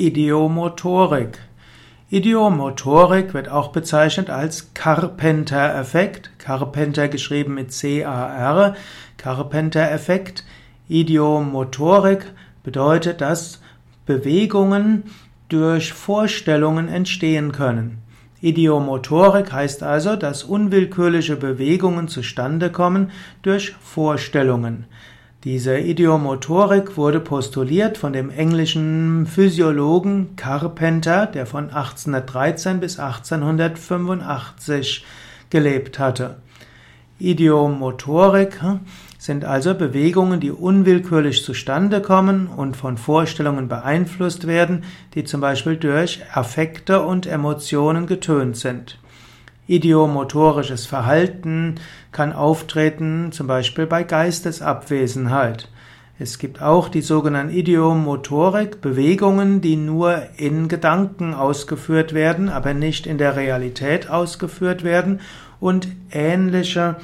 Ideomotorik. Ideomotorik wird auch bezeichnet als Carpenter-Effekt. Carpenter geschrieben mit C-A-R. Carpenter-Effekt. Ideomotorik bedeutet, dass Bewegungen durch Vorstellungen entstehen können. Idiomotorik heißt also, dass unwillkürliche Bewegungen zustande kommen durch Vorstellungen. Diese Idiomotorik wurde postuliert von dem englischen Physiologen Carpenter, der von 1813 bis 1885 gelebt hatte. Idiomotorik hm, sind also Bewegungen, die unwillkürlich zustande kommen und von Vorstellungen beeinflusst werden, die zum Beispiel durch Affekte und Emotionen getönt sind. Idiomotorisches Verhalten kann auftreten, zum Beispiel bei Geistesabwesenheit. Es gibt auch die sogenannten Idiomotorik, Bewegungen, die nur in Gedanken ausgeführt werden, aber nicht in der Realität ausgeführt werden und ähnliche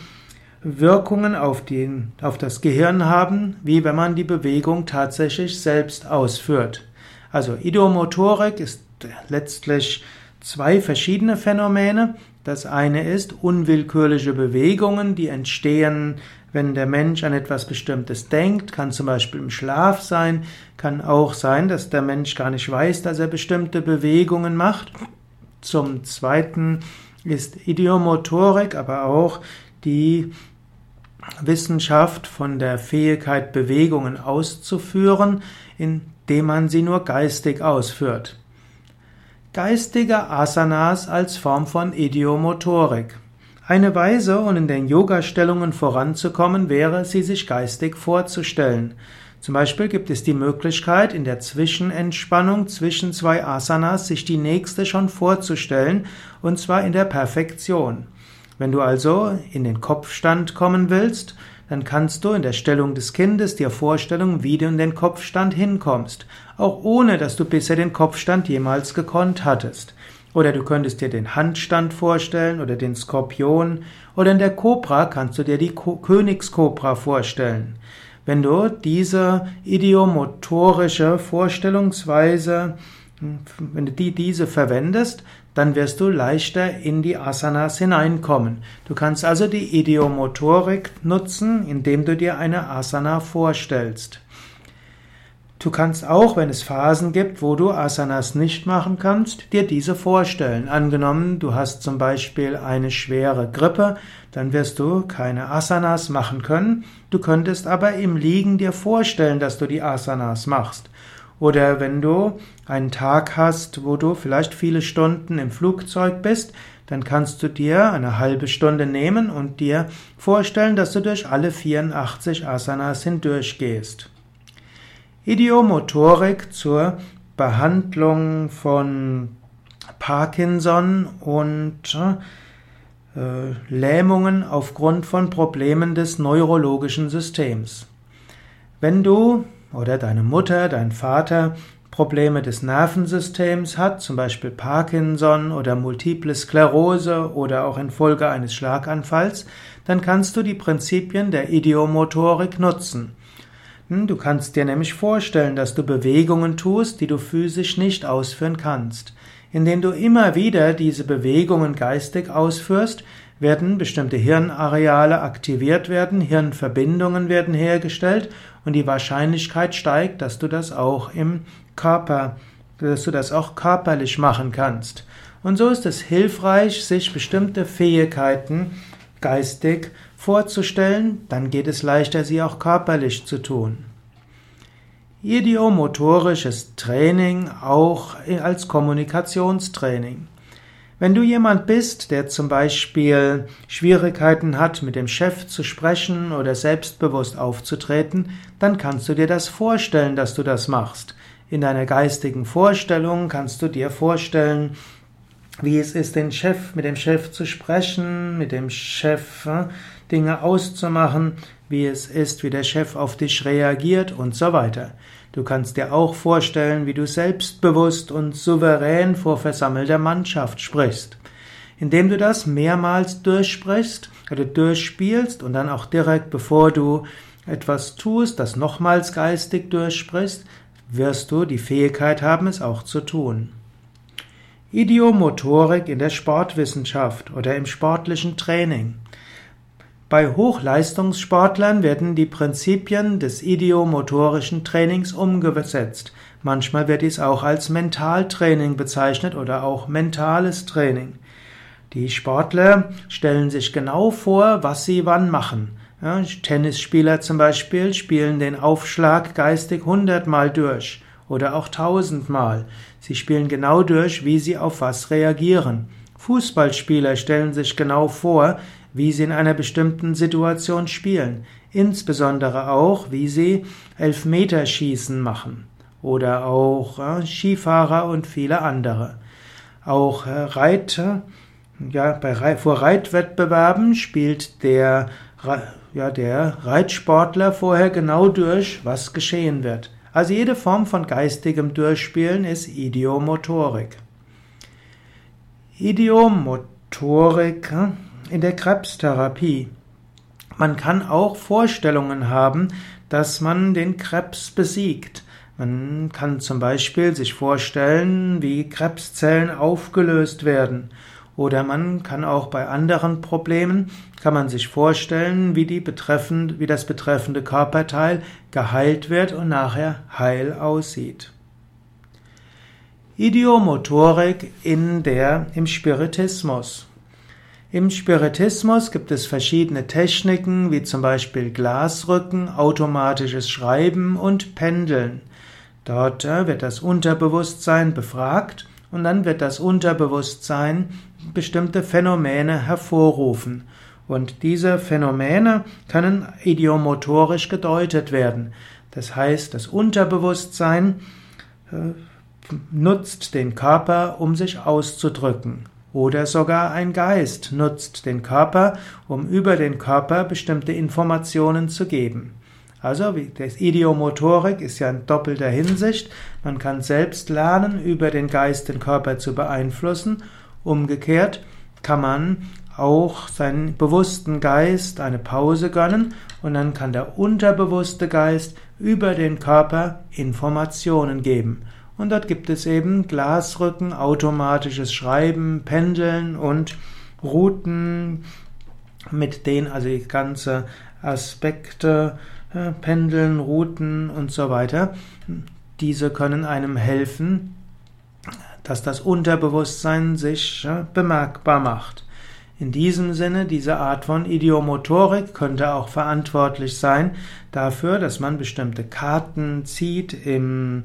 Wirkungen auf, den, auf das Gehirn haben, wie wenn man die Bewegung tatsächlich selbst ausführt. Also Idiomotorik ist letztlich zwei verschiedene Phänomene. Das eine ist unwillkürliche Bewegungen, die entstehen, wenn der Mensch an etwas Bestimmtes denkt, kann zum Beispiel im Schlaf sein, kann auch sein, dass der Mensch gar nicht weiß, dass er bestimmte Bewegungen macht. Zum Zweiten ist Idiomotorik, aber auch die Wissenschaft von der Fähigkeit, Bewegungen auszuführen, indem man sie nur geistig ausführt geistige Asanas als Form von Idiomotorik. Eine Weise, um in den Yoga-Stellungen voranzukommen, wäre, sie sich geistig vorzustellen. Zum Beispiel gibt es die Möglichkeit, in der Zwischenentspannung zwischen zwei Asanas sich die nächste schon vorzustellen, und zwar in der Perfektion. Wenn du also in den Kopfstand kommen willst, dann kannst du in der Stellung des Kindes dir vorstellen, wie du in den Kopfstand hinkommst, auch ohne dass du bisher den Kopfstand jemals gekonnt hattest. Oder du könntest dir den Handstand vorstellen oder den Skorpion oder in der Kobra kannst du dir die Königskobra vorstellen. Wenn du diese idiomotorische Vorstellungsweise wenn du die, diese verwendest, dann wirst du leichter in die Asanas hineinkommen. Du kannst also die Idiomotorik nutzen, indem du dir eine Asana vorstellst. Du kannst auch, wenn es Phasen gibt, wo du Asanas nicht machen kannst, dir diese vorstellen. Angenommen, du hast zum Beispiel eine schwere Grippe, dann wirst du keine Asanas machen können. Du könntest aber im Liegen dir vorstellen, dass du die Asanas machst. Oder wenn du einen Tag hast, wo du vielleicht viele Stunden im Flugzeug bist, dann kannst du dir eine halbe Stunde nehmen und dir vorstellen, dass du durch alle 84 Asanas hindurchgehst. Idiomotorik zur Behandlung von Parkinson und äh, Lähmungen aufgrund von Problemen des neurologischen Systems. Wenn du oder deine Mutter, dein Vater Probleme des Nervensystems hat, zum Beispiel Parkinson oder Multiple Sklerose oder auch infolge eines Schlaganfalls, dann kannst du die Prinzipien der Idiomotorik nutzen. Hm, du kannst dir nämlich vorstellen, dass du Bewegungen tust, die du physisch nicht ausführen kannst. Indem du immer wieder diese Bewegungen geistig ausführst, werden bestimmte Hirnareale aktiviert werden, Hirnverbindungen werden hergestellt und die Wahrscheinlichkeit steigt, dass du das auch im Körper, dass du das auch körperlich machen kannst. Und so ist es hilfreich, sich bestimmte Fähigkeiten geistig vorzustellen, dann geht es leichter, sie auch körperlich zu tun. Idiomotorisches Training auch als Kommunikationstraining. Wenn du jemand bist, der zum Beispiel Schwierigkeiten hat, mit dem Chef zu sprechen oder selbstbewusst aufzutreten, dann kannst du dir das vorstellen, dass du das machst. In deiner geistigen Vorstellung kannst du dir vorstellen, wie es ist, den Chef, mit dem Chef zu sprechen, mit dem Chef äh, Dinge auszumachen, wie es ist, wie der Chef auf dich reagiert und so weiter. Du kannst dir auch vorstellen, wie du selbstbewusst und souverän vor versammelter Mannschaft sprichst. Indem du das mehrmals durchsprichst oder durchspielst und dann auch direkt bevor du etwas tust, das nochmals geistig durchsprichst, wirst du die Fähigkeit haben, es auch zu tun. Idiomotorik in der Sportwissenschaft oder im sportlichen Training. Bei Hochleistungssportlern werden die Prinzipien des idiomotorischen Trainings umgesetzt. Manchmal wird dies auch als Mentaltraining bezeichnet oder auch mentales Training. Die Sportler stellen sich genau vor, was sie wann machen. Ja, Tennisspieler zum Beispiel spielen den Aufschlag geistig hundertmal durch oder auch tausendmal. Sie spielen genau durch, wie sie auf was reagieren. Fußballspieler stellen sich genau vor, wie sie in einer bestimmten Situation spielen, insbesondere auch, wie sie Elfmeterschießen machen oder auch äh, Skifahrer und viele andere. Auch äh, Reiter, ja, bei, vor Reitwettbewerben spielt der, ja, der Reitsportler vorher genau durch, was geschehen wird. Also jede Form von geistigem Durchspielen ist Idiomotorik. Idiomotorik äh, in der Krebstherapie. Man kann auch Vorstellungen haben, dass man den Krebs besiegt. Man kann zum Beispiel sich vorstellen, wie Krebszellen aufgelöst werden. Oder man kann auch bei anderen Problemen, kann man sich vorstellen, wie, die betreffend, wie das betreffende Körperteil geheilt wird und nachher heil aussieht. Idiomotorik in der, im Spiritismus. Im Spiritismus gibt es verschiedene Techniken, wie zum Beispiel Glasrücken, automatisches Schreiben und Pendeln. Dort äh, wird das Unterbewusstsein befragt und dann wird das Unterbewusstsein bestimmte Phänomene hervorrufen. Und diese Phänomene können idiomotorisch gedeutet werden. Das heißt, das Unterbewusstsein äh, nutzt den Körper, um sich auszudrücken. Oder sogar ein Geist nutzt den Körper, um über den Körper bestimmte Informationen zu geben. Also, das Idiomotorik ist ja in doppelter Hinsicht. Man kann selbst lernen, über den Geist den Körper zu beeinflussen. Umgekehrt kann man auch seinen bewussten Geist eine Pause gönnen und dann kann der unterbewusste Geist über den Körper Informationen geben. Und dort gibt es eben Glasrücken, automatisches Schreiben, Pendeln und Routen, mit denen also die ganze Aspekte, äh, Pendeln, Routen und so weiter, diese können einem helfen, dass das Unterbewusstsein sich äh, bemerkbar macht. In diesem Sinne, diese Art von Idiomotorik könnte auch verantwortlich sein dafür, dass man bestimmte Karten zieht im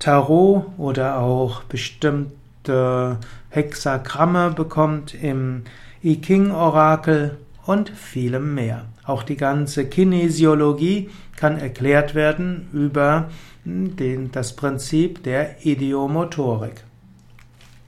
Tarot oder auch bestimmte Hexagramme bekommt im I Ching-Orakel und vielem mehr. Auch die ganze Kinesiologie kann erklärt werden über den, das Prinzip der Idiomotorik.